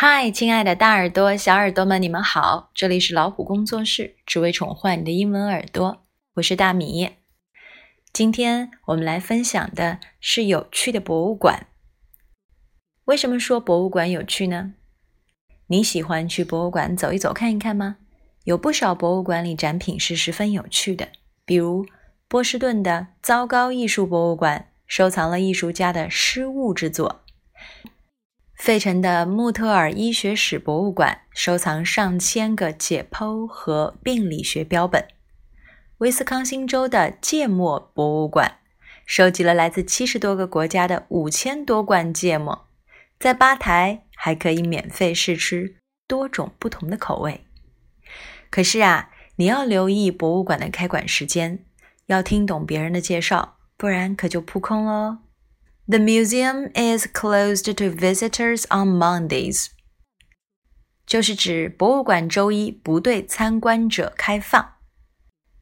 嗨，亲爱的大耳朵、小耳朵们，你们好！这里是老虎工作室，只为宠坏你的英文耳朵。我是大米。今天我们来分享的是有趣的博物馆。为什么说博物馆有趣呢？你喜欢去博物馆走一走、看一看吗？有不少博物馆里展品是十分有趣的，比如波士顿的糟糕艺术博物馆收藏了艺术家的失误之作。费城的穆特尔医学史博物馆收藏上千个解剖和病理学标本。威斯康星州的芥末博物馆收集了来自七十多个国家的五千多罐芥末，在吧台还可以免费试吃多种不同的口味。可是啊，你要留意博物馆的开馆时间，要听懂别人的介绍，不然可就扑空喽。The museum is closed to visitors on Mondays，就是指博物馆周一不对参观者开放。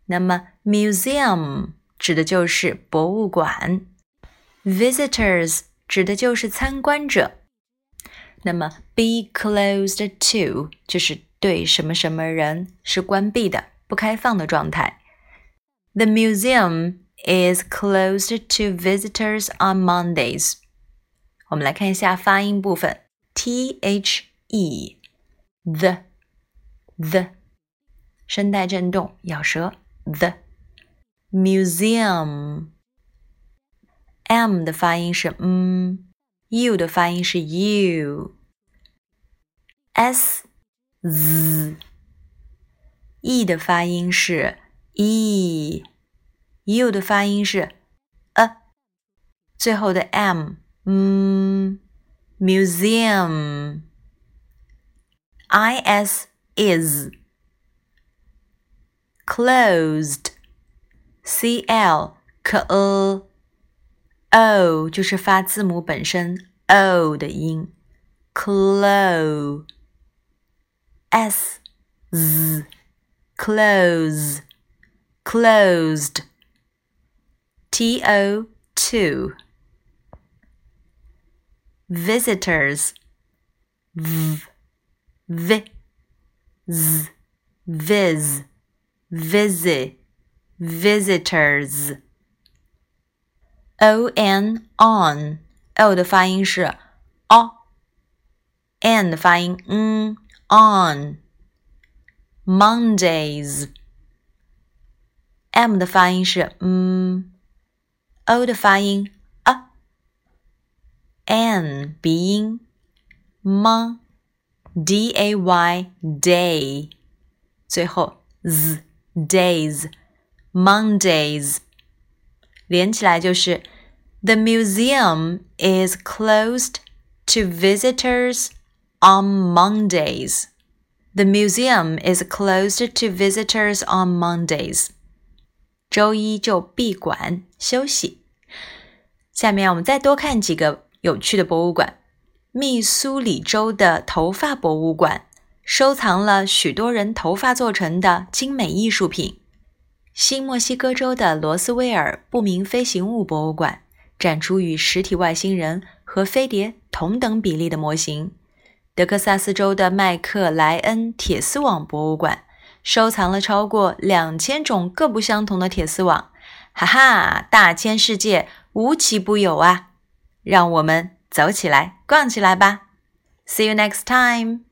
那么，museum 指的就是博物馆，visitors 指的就是参观者。那么，be closed to 就是对什么什么人是关闭的、不开放的状态。The museum is closed to visitors on Mondays。我们来看一下发音部分，t h e the the 声带震动，咬舌 the museum m 的发音是嗯，u 的发音是 u，s z e 的发音是 e。 u 的发音是 a，最后的 m，嗯，museum，is is，closed，cl 可 o，o 就是发字母本身 o 的音，close，s z close，closed。TO2 visitors. V v z viz. Visit visitors. O n on. O 的发音是 o n 的发音 on Mondays m 的发音是嗯。o 的发音啊，n 鼻音，m d a y day，最后 z days Mondays，连起来就是 The museum is closed to visitors on Mondays. The museum is closed to visitors on Mondays. 周一就闭馆休息。下面我们再多看几个有趣的博物馆。密苏里州的头发博物馆收藏了许多人头发做成的精美艺术品。新墨西哥州的罗斯威尔不明飞行物博物馆展出与实体外星人和飞碟同等比例的模型。德克萨斯州的麦克莱恩铁丝网博物馆。收藏了超过两千种各不相同的铁丝网，哈哈，大千世界无奇不有啊！让我们走起来，逛起来吧！See you next time.